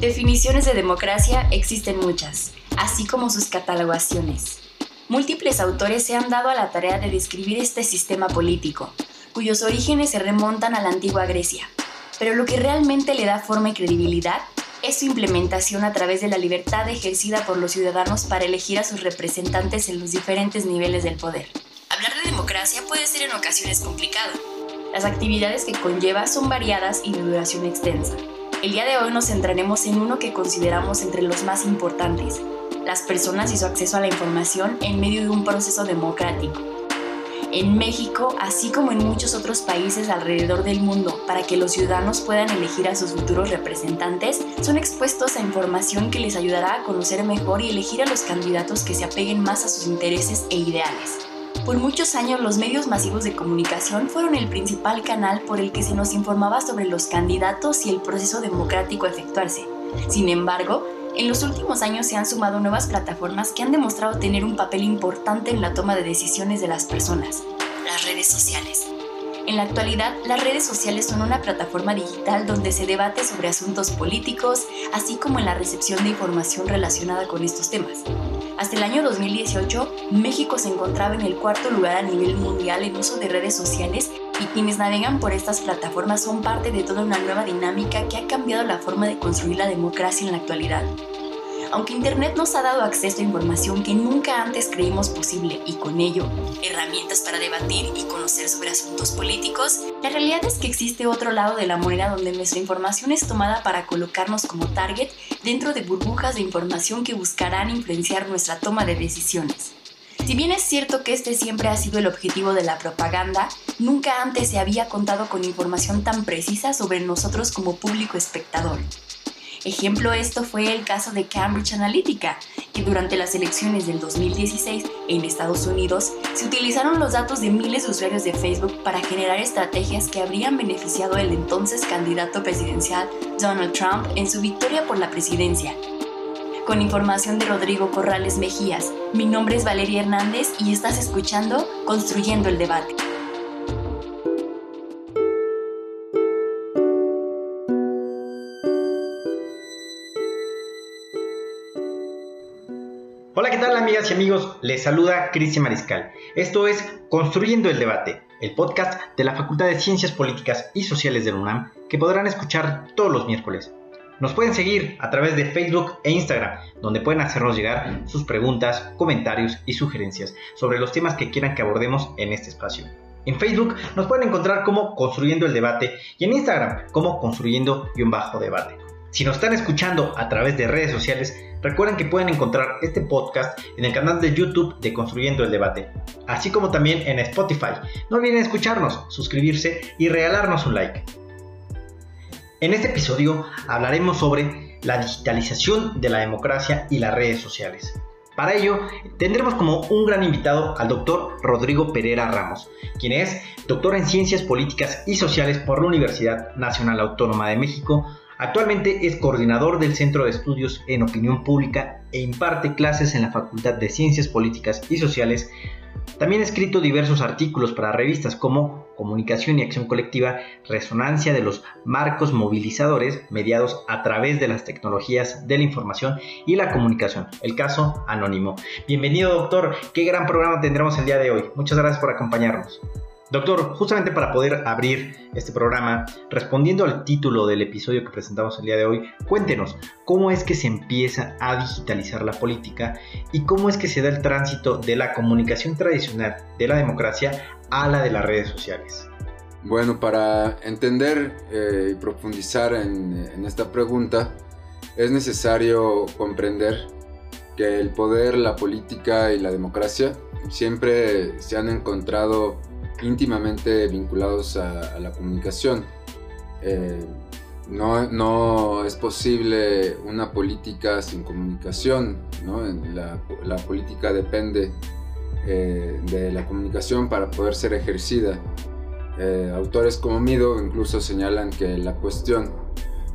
Definiciones de democracia existen muchas, así como sus catalogaciones. Múltiples autores se han dado a la tarea de describir este sistema político, cuyos orígenes se remontan a la antigua Grecia. Pero lo que realmente le da forma y credibilidad es su implementación a través de la libertad ejercida por los ciudadanos para elegir a sus representantes en los diferentes niveles del poder. Hablar de democracia puede ser en ocasiones complicado. Las actividades que conlleva son variadas y de duración extensa. El día de hoy nos centraremos en uno que consideramos entre los más importantes, las personas y su acceso a la información en medio de un proceso democrático. En México, así como en muchos otros países alrededor del mundo, para que los ciudadanos puedan elegir a sus futuros representantes, son expuestos a información que les ayudará a conocer mejor y elegir a los candidatos que se apeguen más a sus intereses e ideales. Por muchos años los medios masivos de comunicación fueron el principal canal por el que se nos informaba sobre los candidatos y el proceso democrático a efectuarse. Sin embargo, en los últimos años se han sumado nuevas plataformas que han demostrado tener un papel importante en la toma de decisiones de las personas, las redes sociales. En la actualidad, las redes sociales son una plataforma digital donde se debate sobre asuntos políticos, así como en la recepción de información relacionada con estos temas. Hasta el año 2018, México se encontraba en el cuarto lugar a nivel mundial en uso de redes sociales y quienes navegan por estas plataformas son parte de toda una nueva dinámica que ha cambiado la forma de construir la democracia en la actualidad. Aunque Internet nos ha dado acceso a información que nunca antes creímos posible y con ello herramientas para debatir y conocer sobre asuntos políticos, la realidad es que existe otro lado de la moneda donde nuestra información es tomada para colocarnos como target dentro de burbujas de información que buscarán influenciar nuestra toma de decisiones. Si bien es cierto que este siempre ha sido el objetivo de la propaganda, nunca antes se había contado con información tan precisa sobre nosotros como público espectador. Ejemplo esto fue el caso de Cambridge Analytica, que durante las elecciones del 2016 en Estados Unidos se utilizaron los datos de miles de usuarios de Facebook para generar estrategias que habrían beneficiado al entonces candidato presidencial Donald Trump en su victoria por la presidencia. Con información de Rodrigo Corrales Mejías, mi nombre es Valeria Hernández y estás escuchando Construyendo el Debate. Hola, ¿qué tal amigas y amigos? Les saluda Cristian Mariscal. Esto es Construyendo el Debate, el podcast de la Facultad de Ciencias Políticas y Sociales de la UNAM que podrán escuchar todos los miércoles. Nos pueden seguir a través de Facebook e Instagram, donde pueden hacernos llegar sus preguntas, comentarios y sugerencias sobre los temas que quieran que abordemos en este espacio. En Facebook nos pueden encontrar como Construyendo el Debate y en Instagram como Construyendo-Debate. Si nos están escuchando a través de redes sociales, recuerden que pueden encontrar este podcast en el canal de YouTube de Construyendo el Debate, así como también en Spotify. No olviden escucharnos, suscribirse y regalarnos un like. En este episodio hablaremos sobre la digitalización de la democracia y las redes sociales. Para ello, tendremos como un gran invitado al doctor Rodrigo Pereira Ramos, quien es doctor en Ciencias Políticas y Sociales por la Universidad Nacional Autónoma de México, Actualmente es coordinador del Centro de Estudios en Opinión Pública e imparte clases en la Facultad de Ciencias Políticas y Sociales. También ha escrito diversos artículos para revistas como Comunicación y Acción Colectiva, Resonancia de los Marcos Movilizadores mediados a través de las tecnologías de la información y la comunicación, el caso anónimo. Bienvenido doctor, qué gran programa tendremos el día de hoy. Muchas gracias por acompañarnos. Doctor, justamente para poder abrir este programa, respondiendo al título del episodio que presentamos el día de hoy, cuéntenos cómo es que se empieza a digitalizar la política y cómo es que se da el tránsito de la comunicación tradicional de la democracia a la de las redes sociales. Bueno, para entender eh, y profundizar en, en esta pregunta, es necesario comprender que el poder, la política y la democracia siempre se han encontrado íntimamente vinculados a, la comunicación. eh, no, no, es posible una política sin comunicación, ¿no? la, la, política depende eh, de la comunicación para poder ser ejercida. Eh, autores como Mido incluso señalan que la cuestión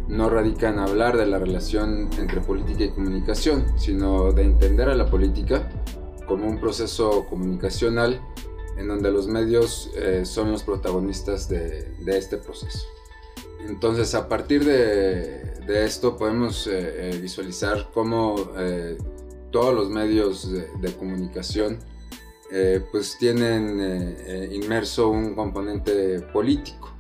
no radica en hablar de la relación entre política y comunicación, sino de entender a la política como un proceso comunicacional en donde los medios eh, son los protagonistas de, este proceso. Entonces, a partir de, de esto podemos eh, eh, visualizar cómo todos los medios de, de comunicación pues tienen inmerso un componente político.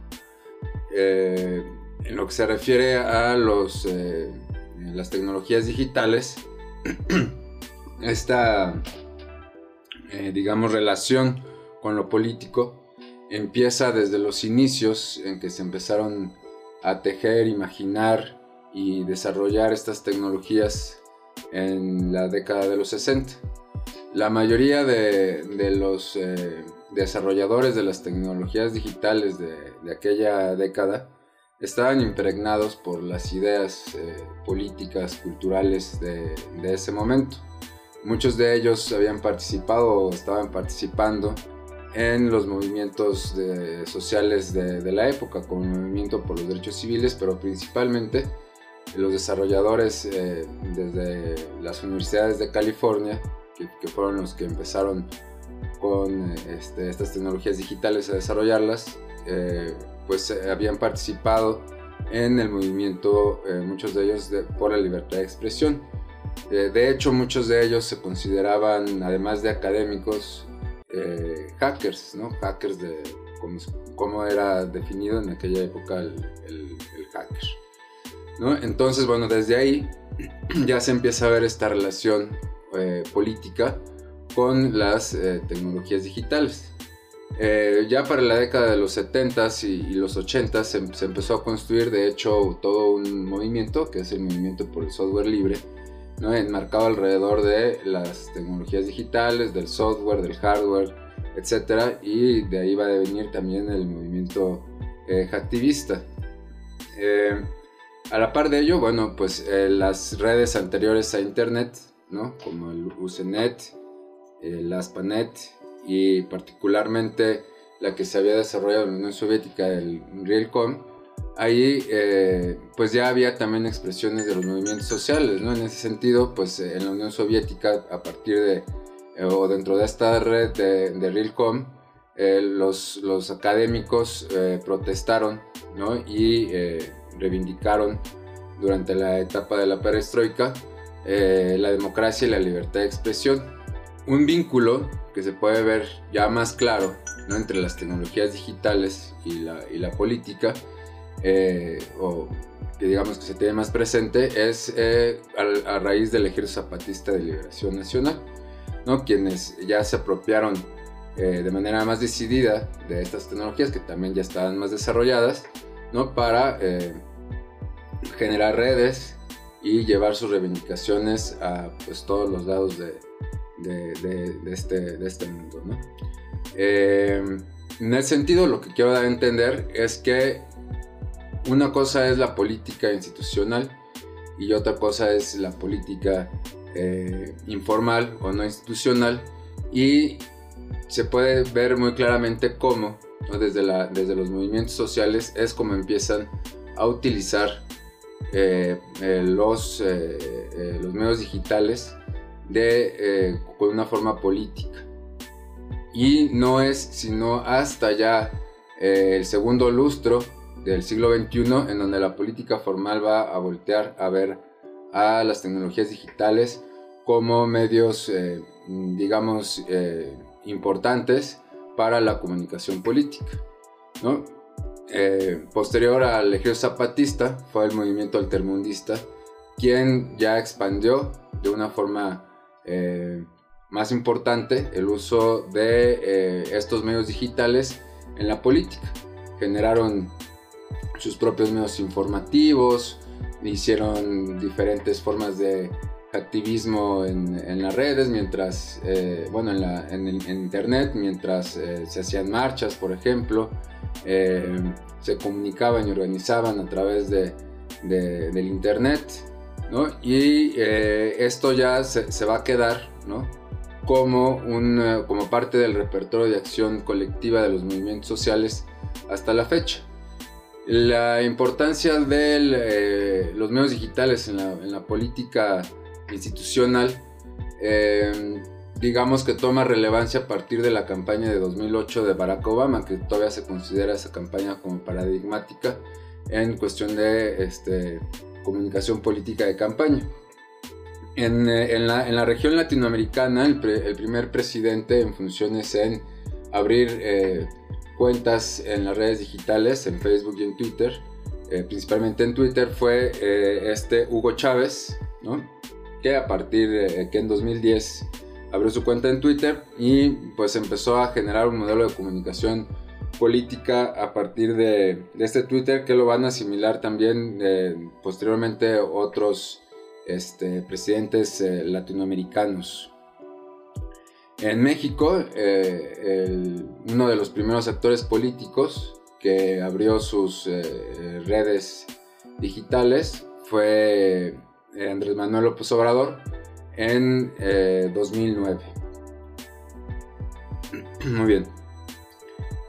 en lo que se refiere a los, las tecnologías digitales, esta, digamos, relación con lo político empieza desde los inicios en que se empezaron a tejer, imaginar y desarrollar estas tecnologías en la década de los 60. La mayoría de, los eh, desarrolladores de las tecnologías digitales de, aquella década estaban impregnados por las ideas eh, políticas, culturales de, ese momento. Muchos de ellos habían participado o estaban participando en los movimientos sociales de, la época, como el movimiento por los derechos civiles, pero principalmente los desarrolladores eh, desde las universidades de California, que, fueron los que empezaron con este, estas tecnologías digitales a desarrollarlas, eh, pues eh, habían participado en el movimiento, muchos de ellos por la libertad de expresión. de hecho, muchos de ellos se consideraban, además de académicos, eh, hackers, ¿no? Hackers de cómo, era definido en aquella época el, hacker. Entonces, bueno, desde ahí ya se empieza a ver esta relación eh, política con las eh, tecnologías digitales. ya para la década de los 70s y, los 80s se, se, empezó a construir, de hecho, todo un movimiento, que es el movimiento por el software libre, enmarcado alrededor de las tecnologías digitales, del software, del hardware, etc. Y de ahí va a venir también el movimiento eh, hacktivista. Eh, a la par de ello, bueno, pues eh, las redes anteriores a Internet, ¿no? como el Usenet, el ASPANET y particularmente la que se había desarrollado en la Unión Soviética, el Realcom, ahí eh, pues ya había también expresiones de los movimientos sociales, ¿no? En ese sentido, pues eh, en la Unión Soviética, a partir de, eh, o dentro de esta red de, Realcom, los, los, académicos protestaron, ¿no? Y reivindicaron durante la etapa de la perestroika la democracia y la libertad de expresión. Un vínculo que se puede ver ya más claro ¿no? entre las tecnologías digitales y la, y la política eh, o que digamos que se tiene más presente, es eh, a, raíz del Ejército Zapatista de Liberación Nacional, ¿no? quienes ya se apropiaron eh, de manera más decidida de estas tecnologías que también ya estaban más desarrolladas, ¿no? para generar redes y llevar sus reivindicaciones a pues, todos los lados de, de, de, este, de este mundo. ¿no? en ese sentido, lo que quiero dar a entender es que una cosa es la política institucional y otra cosa es la política eh, informal o no institucional y se puede ver muy claramente cómo desde, desde los movimientos sociales es como empiezan a utilizar eh, eh, los, los medios digitales de, con una forma política. Y no es sino hasta ya el segundo lustro del siglo XXI en donde la política formal va a voltear a ver a las tecnologías digitales como medios, eh, digamos, eh, importantes para la comunicación política. ¿no? Eh, posterior al ejército zapatista fue el movimiento altermundista quien ya expandió de una forma más importante el uso de estos medios digitales en la política. Generaron sus propios medios informativos, hicieron diferentes formas de activismo en, las redes, mientras, eh, bueno, en, la, internet, mientras eh, se hacían marchas, por ejemplo, eh, se comunicaban y organizaban a través de, del internet, ¿no? Y esto ya se, se, va a quedar, ¿no? Como, un, como parte del repertorio de acción colectiva de los movimientos sociales hasta la fecha. La importancia de los medios digitales en la, en la política institucional, eh, digamos que toma relevancia a partir de la campaña de 2008 de Barack Obama, que todavía se considera esa campaña como paradigmática en cuestión de este, comunicación política de campaña. En, eh, la, región latinoamericana, el, primer presidente en funciones en abrir eh, cuentas en las redes digitales, en Facebook y en Twitter, principalmente en Twitter, fue este Hugo Chávez, que a partir de que en 2010 abrió su cuenta en Twitter y pues empezó a generar un modelo de comunicación política a partir de, este Twitter que lo van a asimilar también eh, posteriormente otros este, presidentes eh, latinoamericanos. En México, eh, uno de los primeros actores políticos que abrió sus redes digitales fue eh, Andrés Manuel López Obrador en 2009. Eh, Muy bien.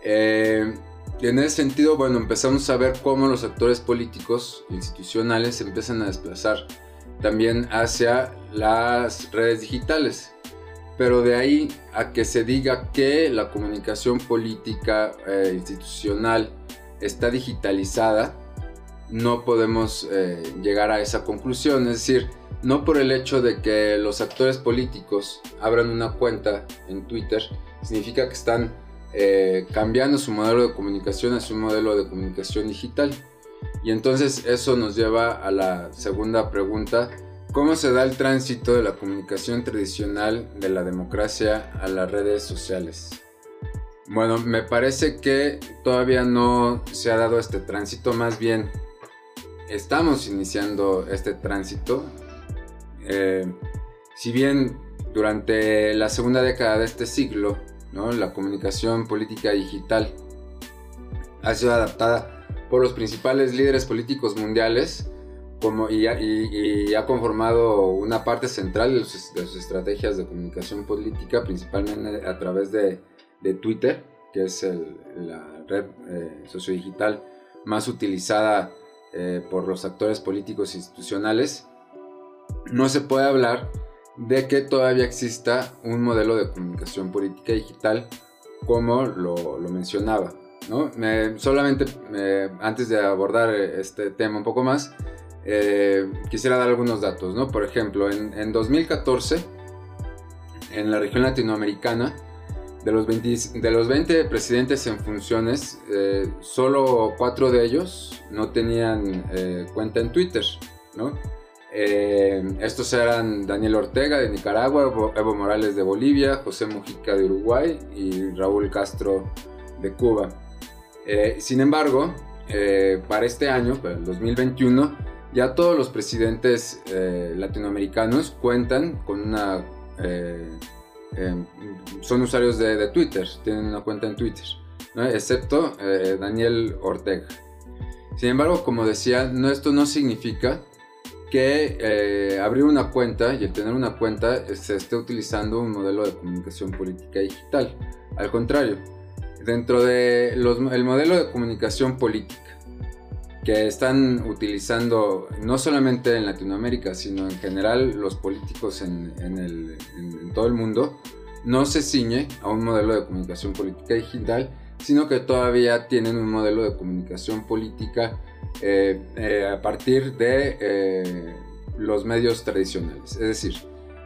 Eh, en ese sentido, bueno, empezamos a ver cómo los actores políticos institucionales se empiezan a desplazar también hacia las redes digitales. Pero de ahí a que se diga que la comunicación política institucional está digitalizada, no podemos eh, llegar a esa conclusión. Es decir, no por el hecho de que los actores políticos abran una cuenta en Twitter, significa que están eh, cambiando su modelo de comunicación a su modelo de comunicación digital. Y entonces eso nos lleva a la segunda pregunta. ¿Cómo se da el tránsito de la comunicación tradicional de la democracia a las redes sociales? Bueno, me parece que todavía no se ha dado este tránsito, más bien estamos iniciando este tránsito. Eh, si bien durante la segunda década de este siglo, la comunicación política digital ha sido adaptada por los principales líderes políticos mundiales como, y, ha conformado una parte central de sus, estrategias de comunicación política, principalmente a través de, Twitter, que es la red eh, sociodigital más utilizada eh, por los actores políticos institucionales, no se puede hablar de que todavía exista un modelo de comunicación política digital como lo, mencionaba. solamente antes de abordar este tema un poco más, eh, quisiera dar algunos datos. Por ejemplo, en, 2014, en la región latinoamericana, de los 20, de los 20 presidentes en funciones, eh, solo cuatro de ellos no tenían eh, cuenta en Twitter, ¿no? Estos eran Daniel Ortega de Nicaragua, Evo, Morales de Bolivia, José Mujica de Uruguay y Raúl Castro de Cuba. sin embargo, para este año, para el 2021, ya todos los presidentes latinoamericanos cuentan con una Em, son usuarios de, Twitter, tienen una cuenta en Twitter, excepto eh, Daniel Ortega. Sin embargo, como decía, no, esto no significa que eh, abrir una cuenta y el tener una cuenta se esté utilizando un modelo de comunicación política digital. Al contrario, dentro del el modelo de comunicación política que están utilizando no solamente en Latinoamérica, sino en general los políticos en, todo el mundo, no se ciñe a un modelo de comunicación política digital, sino que todavía tienen un modelo de comunicación política eh, eh, a partir de eh, los medios tradicionales. Es decir,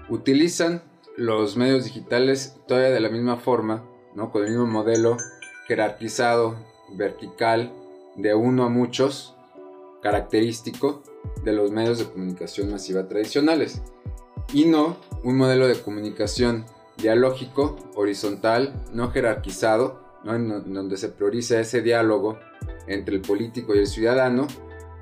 utilizan los medios digitales todavía de la misma forma, ¿no? con el mismo modelo jerarquizado, vertical, de uno a muchos, característico de los medios de comunicación masiva tradicionales, y no un modelo de comunicación dialógico, horizontal, no jerarquizado, en donde se prioriza ese diálogo entre el político y el ciudadano,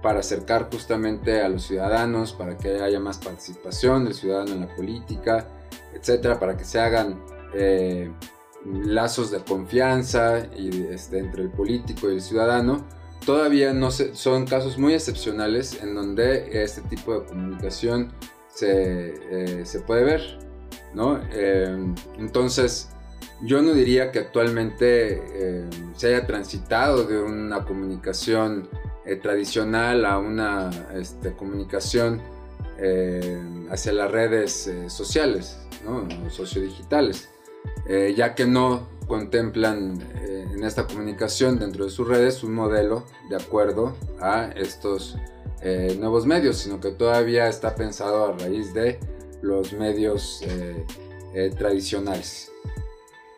para acercar justamente a los ciudadanos, para que haya más participación del ciudadano en la política, etcétera, para que se hagan eh, lazos de confianza este, entre el político y el ciudadano. Todavía no son casos muy excepcionales en donde este tipo de comunicación se, eh, se puede ver, ¿no? Eh, entonces, yo no diría que actualmente eh, se haya transitado de una comunicación tradicional a una este, comunicación hacia las redes sociales, ¿no? sociodigitales, ya que no contemplan en esta comunicación dentro de sus redes un modelo de acuerdo a estos eh, nuevos medios, sino que todavía está pensado a raíz de los medios eh, eh, tradicionales.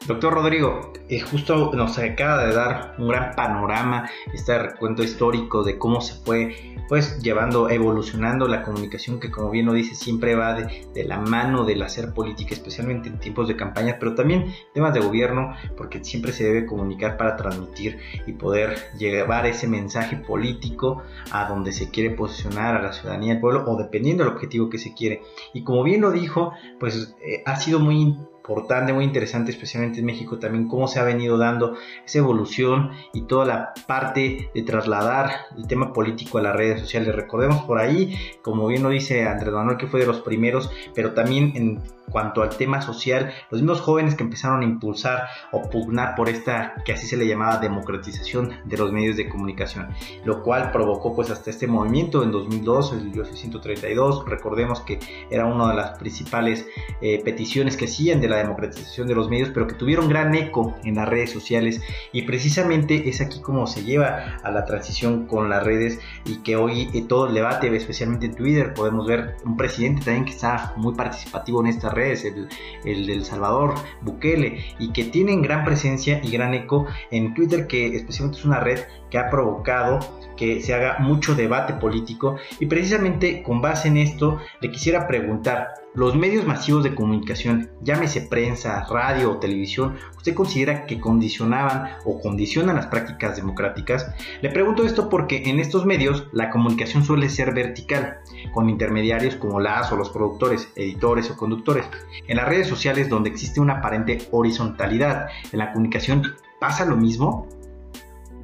Doctor Rodrigo, eh, justo nos acaba de dar un gran panorama, este recuento histórico de cómo se fue pues llevando, evolucionando la comunicación que como bien lo dice siempre va de, la mano del hacer política, especialmente en tiempos de campañas, pero también temas de gobierno, porque siempre se debe comunicar para transmitir y poder llevar ese mensaje político a donde se quiere posicionar a la ciudadanía del pueblo o dependiendo del objetivo que se quiere. Y como bien lo dijo, pues eh, ha sido muy importante, muy interesante, especialmente en México también, cómo se ha venido dando esa evolución y toda la parte de trasladar el tema político a las redes sociales. Recordemos por ahí, como bien lo dice Andrés Manuel, que fue de los primeros, pero también en cuanto al tema social, los mismos jóvenes que empezaron a impulsar o pugnar por esta, que así se le llamaba, democratización de los medios de comunicación, lo cual provocó pues hasta este movimiento en 2002, el 132, recordemos que era una de las principales eh, peticiones que hacían de la democratización de los medios, pero que tuvieron gran eco en las redes sociales. Y precisamente es aquí como se lleva a la transición con las redes y que hoy eh, todo el debate, especialmente en Twitter, podemos ver un presidente también que está muy participativo en esta redes, el, el del Salvador, Bukele, y que tienen gran presencia y gran eco en Twitter, que especialmente es una red que ha provocado que se haga mucho debate político y precisamente con base en esto le quisiera preguntar, los medios masivos de comunicación, llámese prensa, radio o televisión, ¿usted considera que condicionaban o condicionan las prácticas democráticas? Le pregunto esto porque en estos medios la comunicación suele ser vertical, con intermediarios como las o los productores, editores o conductores. En las redes sociales donde existe una aparente horizontalidad en la comunicación, ¿pasa lo mismo?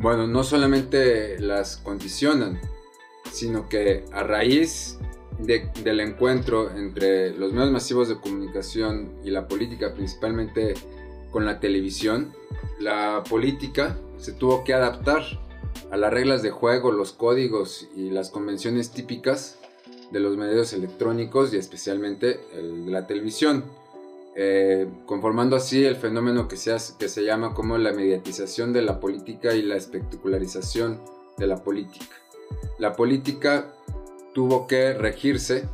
Bueno, no solamente las condicionan, sino que a raíz del encuentro entre los medios masivos de comunicación y la política, principalmente con la televisión, la política se tuvo que adaptar a las reglas de juego, los códigos y las convenciones típicas de los medios electrónicos y especialmente de la televisión. Eh, conformando así el fenómeno que se, que se llama como la mediatización de la política y la espectacularización de la política. La política tuvo que regirse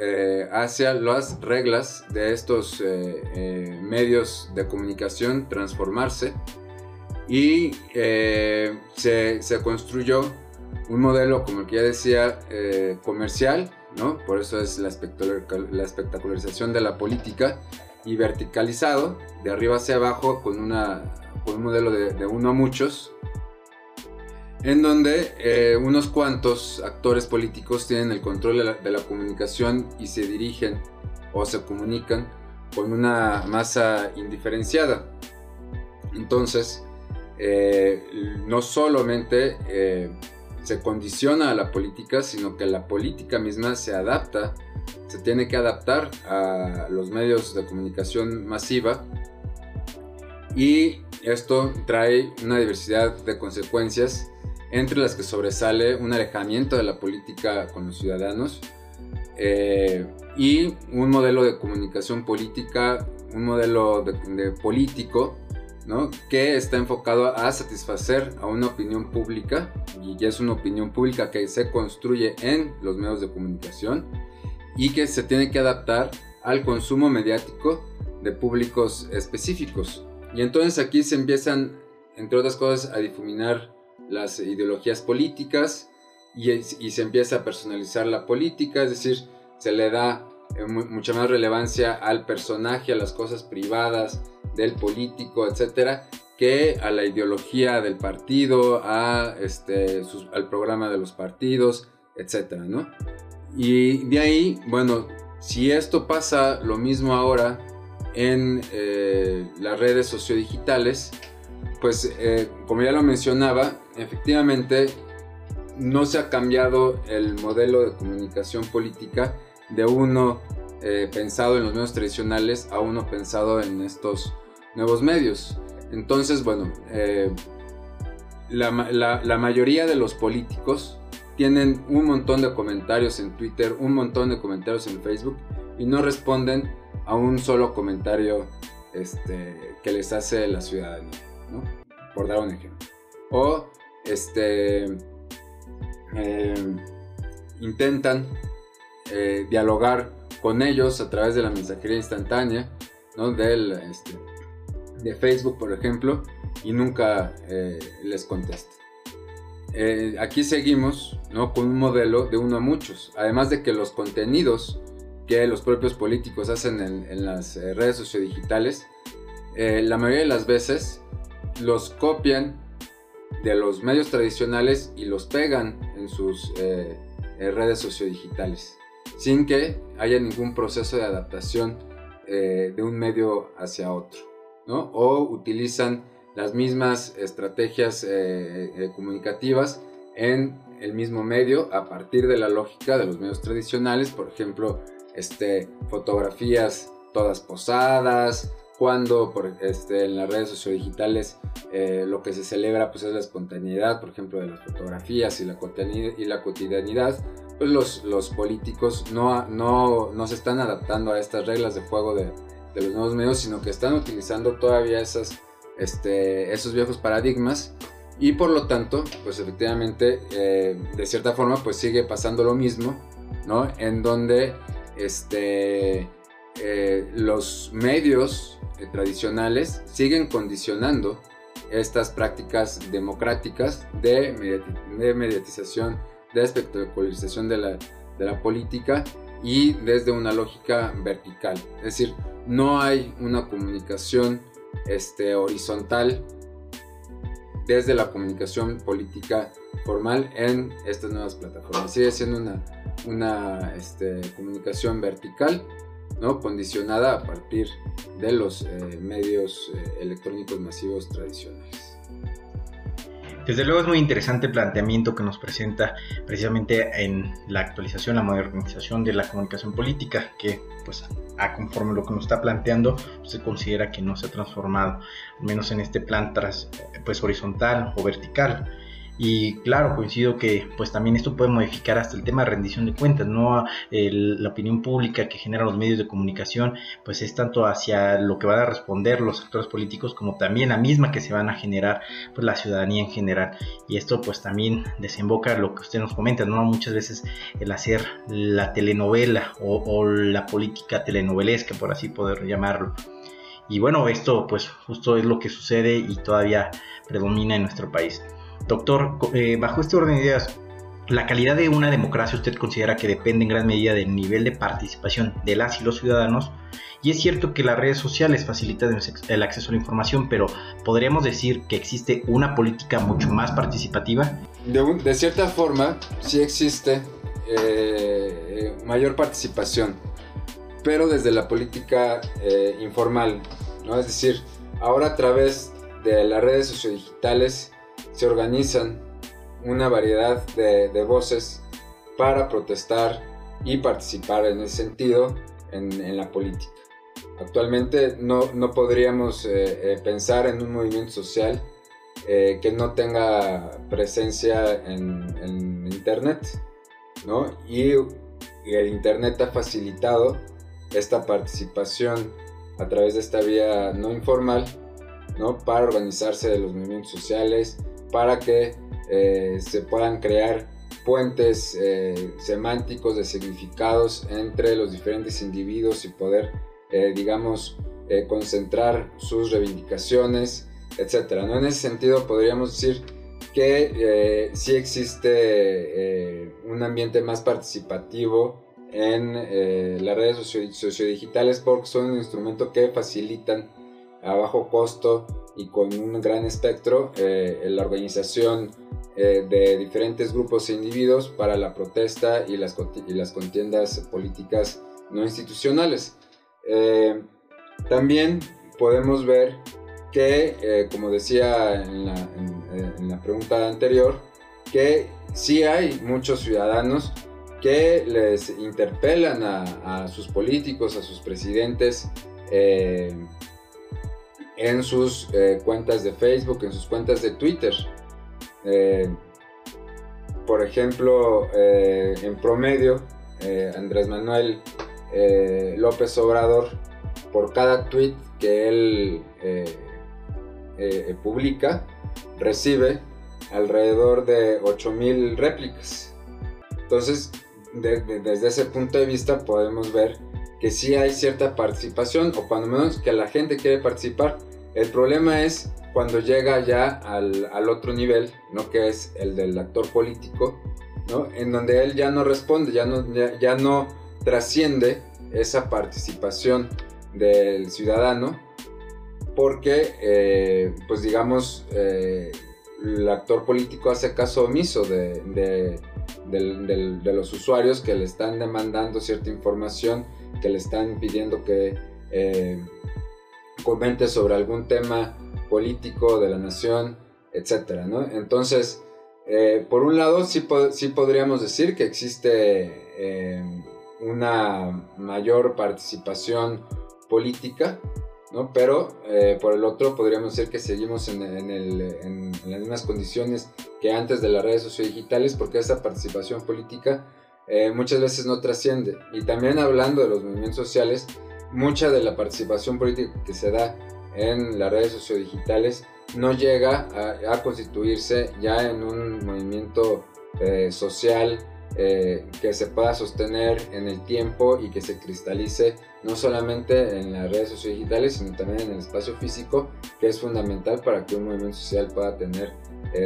eh, hacia las reglas de estos eh, medios de comunicación, transformarse y se, se, construyó un modelo, como el que ya decía, comercial por eso es la, espectacularización de la política y verticalizado de arriba hacia abajo con, un modelo de, uno a muchos, en donde eh, unos cuantos actores políticos tienen el control de la, comunicación y se dirigen o se comunican con una masa indiferenciada. Entonces, eh, no solamente eh, se condiciona a la política, sino que la política misma se adapta, se tiene que adaptar a los medios de comunicación masiva. Y esto trae una diversidad de consecuencias entre las que sobresale un alejamiento de la política con los ciudadanos eh, y un modelo de comunicación política, un modelo de político que está enfocado a satisfacer a una opinión pública, y es una opinión pública que se construye en los medios de comunicación y que se tiene que adaptar al consumo mediático de públicos específicos. Y entonces aquí se empiezan, entre otras cosas, a difuminar las ideologías políticas y, y se empieza a personalizar la política, es decir, se le da mucha más relevancia al personaje, a las cosas privadas del político, etcétera, que a la ideología del partido, a este, al programa de los partidos, etcétera, ¿no? Y de ahí, bueno, si esto pasa lo mismo ahora en eh, las redes sociodigitales, pues eh, como ya lo mencionaba, efectivamente no se ha cambiado el modelo de comunicación política de uno eh, pensado en los medios tradicionales a uno pensado en estos nuevos medios. Entonces, bueno, la, la mayoría de los políticos tienen un montón de comentarios en Twitter, un montón de comentarios en Facebook y no responden a un solo comentario este, que les hace la ciudadanía, por dar un ejemplo. O este, eh, intentan eh, dialogar con ellos a través de la mensajería instantánea, este, de Facebook, por ejemplo, y nunca eh, les contestan. aquí seguimos con un modelo de uno a muchos, además de que los contenidos que los propios políticos hacen en, las eh, redes sociodigitales, eh, la mayoría de las veces los copian de los medios tradicionales y los pegan en sus eh, redes sociodigitales, sin que haya ningún proceso de adaptación de un medio hacia otro, ¿no? O utilizan las mismas estrategias comunicativas en el mismo medio a partir de la lógica de los medios tradicionales, por ejemplo, este, fotografías todas posadas, cuando por, este, en las redes sociodigitales eh, lo que se celebra pues, es la espontaneidad, por ejemplo, de las fotografías y la, y la cotidianidad, pues los, los políticos no, no, no, se están adaptando a estas reglas de juego de, de, los nuevos medios, sino que están utilizando todavía esas, este, esos viejos paradigmas y por lo tanto, pues efectivamente, eh, de cierta forma, pues sigue pasando lo mismo, ¿no? En donde este, eh, los medios eh, tradicionales siguen condicionando estas prácticas democráticas de, mediatización, de espectacularización de la, de la política y desde una lógica vertical. Es decir, no hay una comunicación este, horizontal desde la comunicación política formal en estas nuevas plataformas. Sigue siendo una una este, comunicación vertical, ¿no? condicionada a partir de los eh, medios eh, electrónicos masivos tradicionales. Desde luego es muy interesante el planteamiento que nos presenta precisamente en la actualización, la modernización de la comunicación política, que pues a conforme lo que nos está planteando se considera que no se ha transformado, al menos en este plan tras, pues horizontal o vertical. Y claro, coincido que pues también esto puede modificar hasta el tema de rendición de cuentas, ¿no? la opinión pública que generan los medios de comunicación pues es tanto hacia lo que van a responder los actores políticos como también la misma que se van a generar pues la ciudadanía en general. Y esto pues también desemboca lo que usted nos comenta, ¿no? Muchas veces el hacer la telenovela o, la política telenovelesca, por así poder llamarlo. Y bueno, esto pues justo es lo que sucede y todavía predomina en nuestro país. Doctor, eh, bajo este orden de ideas, ¿la calidad de una democracia usted considera que depende en gran medida del nivel de participación de las y los ciudadanos? Y es cierto que las redes sociales facilitan el acceso a la información, pero ¿podríamos decir que existe una política mucho más participativa? De, cierta forma, sí existe eh, mayor participación, pero desde la política eh, informal, ¿no? Es decir, ahora a través de las redes sociodigitales se organizan una variedad de, voces para protestar y participar en ese sentido en, la política. Actualmente no, podríamos eh, eh, pensar en un movimiento social eh, que no tenga presencia en, Internet, ¿no? Y, el Internet ha facilitado esta participación a través de esta vía no informal, ¿no? Para organizarse de los movimientos sociales, para que eh, se puedan crear puentes eh, semánticos de significados entre los diferentes individuos y poder, eh, digamos, concentrar sus reivindicaciones, etc. ¿no? En ese sentido podríamos decir que sí existe un ambiente más participativo en las redes socio sociodigitales porque son un instrumento que facilitan a bajo costo y con un gran espectro eh, la organización eh, de diferentes grupos e individuos para la protesta y las, y las contiendas políticas no institucionales. también podemos ver que, como decía en la, en la pregunta anterior, que sí hay muchos ciudadanos que les interpelan a, sus políticos, a sus presidentes, eh, en sus eh, cuentas de Facebook, en sus cuentas de Twitter. Eh, por ejemplo, en promedio, Andrés Manuel López Obrador, por cada tweet que él publica, recibe alrededor de 8.000 réplicas. Entonces, desde ese punto de vista podemos ver que sí hay cierta participación o cuando menos que la gente quiere participar. El problema es cuando llega ya al, al otro nivel, ¿no? que es el del actor político, ¿no? en donde él ya no responde, ya no, ya, no trasciende esa participación del ciudadano porque, eh, pues digamos, eh, el actor político hace caso omiso de, de los usuarios que le están demandando cierta información, que le están pidiendo que eh, comente sobre algún tema político de la nación, etc. Entonces, eh, por un lado, sí, sí, podríamos decir que existe eh, una mayor participación política pero eh, por el otro podríamos decir que seguimos en, las mismas condiciones que antes de las redes sociodigitales porque esa participación política eh, muchas veces no trasciende. Y también hablando de los movimientos sociales, mucha de la participación política que se da en las redes sociodigitales no llega a, constituirse ya en un movimiento eh, social eh, que se pueda sostener en el tiempo y que se cristalice no solamente en las redes sociodigitales, sino también en el espacio físico, que es fundamental para que un movimiento social pueda tener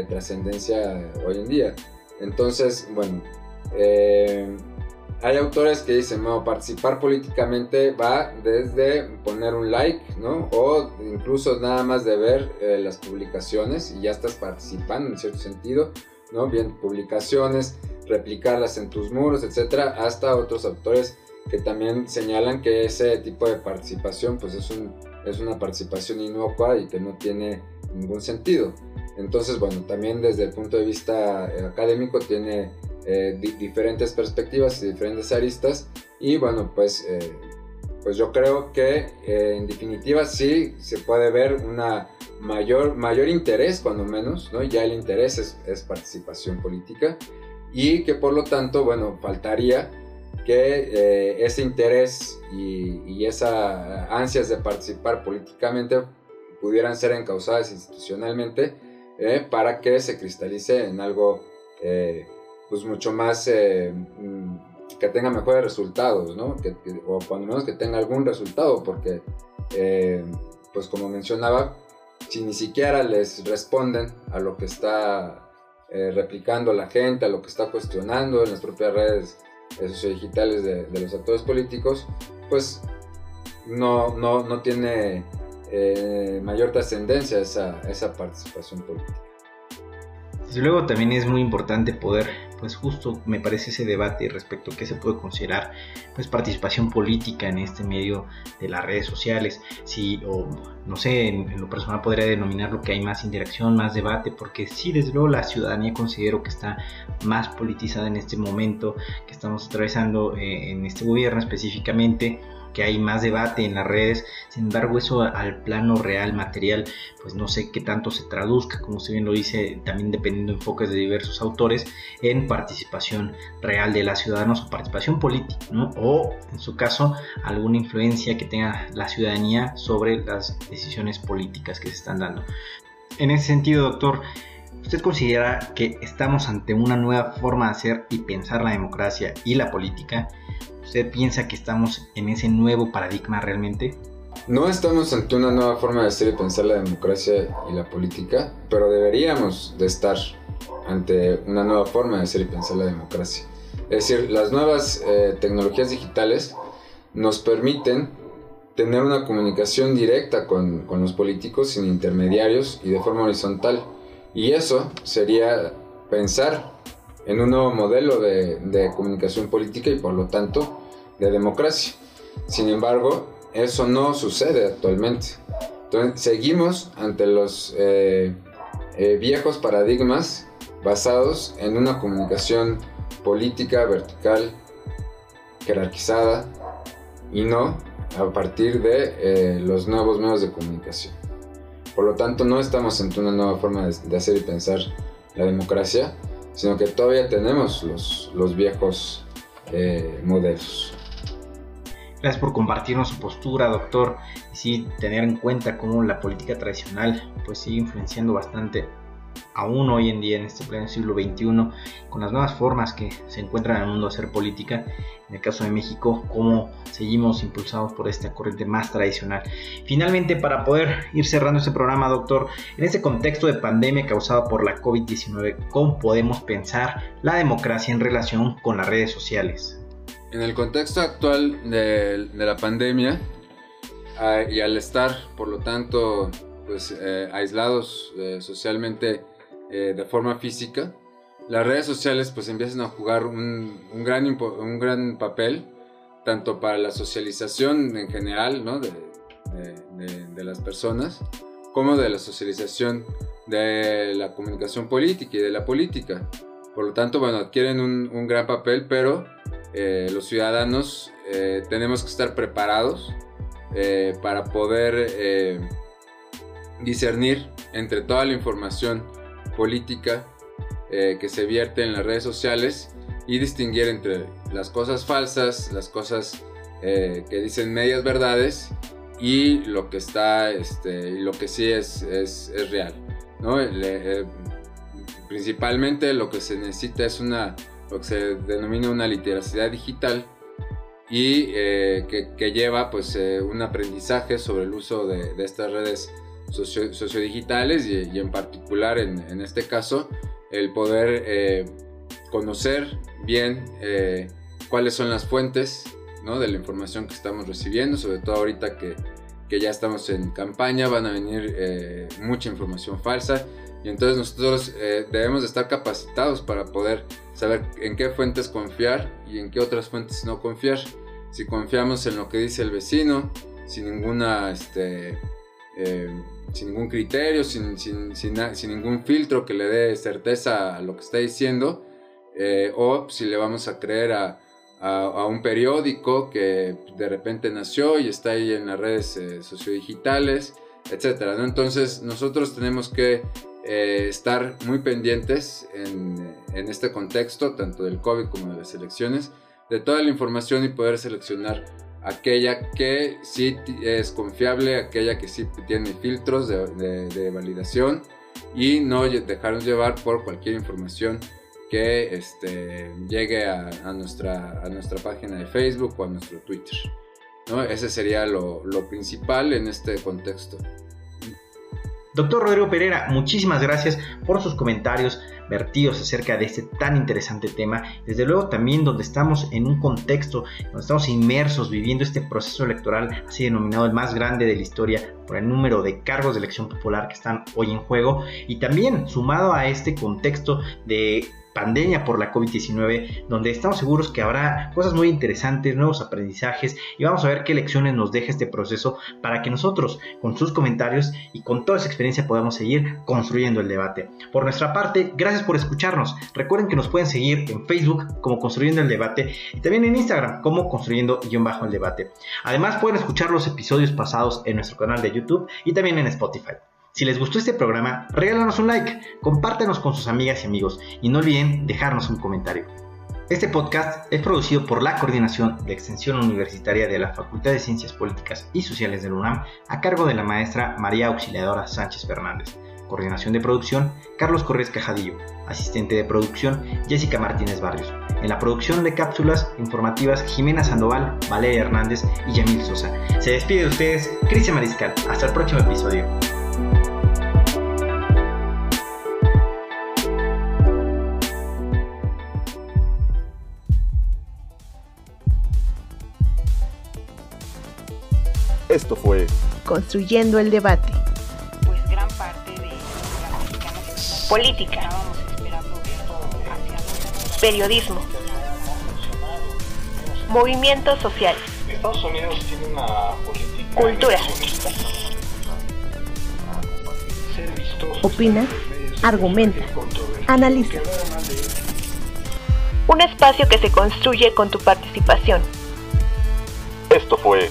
trascendencia hoy en día. Entonces, bueno, eh, hay autores que dicen, no, participar políticamente va desde poner un like, ¿no? O incluso nada más de ver las publicaciones y ya estás participando en cierto sentido, ¿no? Bien, publicaciones, replicarlas en tus muros, etcétera, hasta otros autores que también señalan que ese tipo de participación pues es, un, es una participación inocua y que no tiene ningún sentido. Entonces, bueno, también desde el punto de vista eh, académico tiene eh, diferentes perspectivas y diferentes aristas y bueno, pues, eh, pues yo creo que en definitiva sí se puede ver una mayor, mayor interés cuando menos, ¿no? Ya el interés es, es participación política y que por lo tanto, bueno, faltaría que eh, ese interés y, y esas ansias de participar políticamente pudieran ser encausadas institucionalmente eh, para que se cristalice en algo eh, pues mucho más mm, que tenga mejores resultados, ¿no? Que, o cuando menos que tenga algún resultado, porque pues como mencionaba, si ni siquiera les responden a lo que está eh, replicando la gente, a lo que está cuestionando en las propias redes eh, sociodigitales de, de los actores políticos, pues no, no, no tiene eh, mayor trascendencia esa, esa participación política. Desde luego también es muy importante poder, pues justo me parece ese debate respecto a qué se puede considerar pues participación política en este medio de las redes sociales, si o no sé, en, lo personal podría denominarlo que hay más interacción, más debate, porque sí, desde luego la ciudadanía considero que está más politizada en este momento que estamos atravesando eh, en este gobierno específicamente que hay más debate en las redes, sin embargo eso al plano real, material, pues no sé qué tanto se traduzca, como usted bien lo dice, también dependiendo de enfoques de diversos autores, en participación real de las ciudadanos o participación política, o en su caso alguna influencia que tenga la ciudadanía sobre las decisiones políticas que se están dando. En ese sentido, doctor, ¿Usted considera que estamos ante una nueva forma de hacer y pensar la democracia y la política? ¿Usted piensa que estamos en ese nuevo paradigma realmente? No estamos ante una nueva forma de ser y pensar la democracia y la política, pero deberíamos de estar ante una nueva forma de ser y pensar la democracia. Es decir, las nuevas eh, tecnologías digitales nos permiten tener una comunicación directa con, con, los políticos sin intermediarios y de forma horizontal. Y eso sería pensar en un nuevo modelo de, de comunicación política y por lo tanto de democracia. Sin embargo, eso no sucede actualmente. Entonces, seguimos ante los eh, eh, viejos paradigmas basados en una comunicación política vertical, jerarquizada y no a partir de eh, los nuevos medios de comunicación. Por lo tanto, no estamos ante una nueva forma de, hacer y pensar la democracia, sino que todavía tenemos los, los viejos modelos. Gracias por compartirnos su postura, doctor. Y sí, tener en cuenta cómo la política tradicional pues sigue influenciando bastante aún hoy en día en este pleno siglo XXI con las nuevas formas que se encuentran en el mundo de hacer política. En el caso de México, cómo seguimos impulsados por esta corriente más tradicional. Finalmente, para poder ir cerrando este programa, doctor, en este contexto de pandemia causada por la COVID-19, ¿cómo podemos pensar la democracia en relación con las redes sociales? En el contexto actual de, la pandemia y al estar, por lo tanto, pues, eh, aislados eh, socialmente eh, de forma física, las redes sociales pues empiezan a jugar un, gran, un gran papel tanto para la socialización en general ¿no? de, de, las personas como de la socialización de la comunicación política y de la política. Por lo tanto, bueno, adquieren un, un gran papel, pero eh, los ciudadanos eh, tenemos que estar preparados eh, para poder discernir entre toda la información política que se vierte en las redes sociales y distinguir entre las cosas falsas, las cosas que dicen medias verdades y lo que está, este, lo que sí es, es, es real. ¿no? principalmente lo que se necesita es una lo que se denomina una literacidad digital y eh, que, lleva pues eh, un aprendizaje sobre el uso de, estas redes socio, sociodigitales y, en particular en, este caso el poder eh, conocer bien cuáles son las fuentes ¿no? de la información que estamos recibiendo, sobre todo ahorita que, que ya estamos en campaña, van a venir mucha información falsa y entonces nosotros eh, debemos de estar capacitados para poder saber en qué fuentes confiar y en qué otras fuentes no confiar. Si confiamos en lo que dice el vecino, sin ninguna, este, eh, sin ningún criterio, sin, sin, sin, sin, ningún filtro que le dé certeza a lo que está diciendo, eh, o si le vamos a creer a, a, un periódico que de repente nació y está ahí en las redes sociodigitales, etc. ¿no? Entonces nosotros tenemos que eh, estar muy pendientes en, este contexto, tanto del COVID como de las elecciones, de toda la información y poder seleccionar aquella que sí es confiable, aquella que sí tiene filtros de, validación y no dejarnos llevar por cualquier información que este, llegue a, nuestra, a nuestra página de Facebook o a nuestro Twitter. ¿no? Ese sería lo principal en este contexto. Doctor Rodrigo Pereira, muchísimas gracias por sus comentarios vertidos acerca de este tan interesante tema. Desde luego también donde estamos en un contexto, donde estamos inmersos viviendo este proceso electoral, así denominado el más grande de la historia por el número de cargos de elección popular que están hoy en juego y también sumado a este contexto de pandemia por la COVID-19, donde estamos seguros que habrá cosas muy interesantes, nuevos aprendizajes y vamos a ver qué lecciones nos deja este proceso para que nosotros, con sus comentarios y con toda esa experiencia, podamos seguir construyendo el debate. Por nuestra parte, gracias por escucharnos. Recuerden que nos pueden seguir en Facebook como Construyendo el Debate y también en Instagram como Construyendo-el Debate. Además, pueden escuchar los episodios pasados en nuestro canal de YouTube y también en Spotify. Si les gustó este programa, regálanos un like, compártenos con sus amigas y amigos y no olviden dejarnos un comentario. Este podcast es producido por la Coordinación de Extensión Universitaria de la Facultad de Ciencias Políticas y Sociales de la UNAM a cargo de la maestra María Auxiliadora Sánchez Fernández. Coordinación de producción, Carlos Corres Cajadillo. Asistente de producción, Jessica Martínez Barrios. En la producción de cápsulas informativas, Jimena Sandoval, Valeria Hernández y Yamil Sosa. Se despide de ustedes, Cristian Mariscal. Hasta el próximo episodio. Esto fue Construyendo el debate. Pues gran parte de mexicanos Política. estábamos esperando esto hacia Periodismo. Movimientos sociales. Estados Unidos tiene una política Cultura. Opina, argumenta, analiza. Un espacio que se construye con tu participación. Esto fue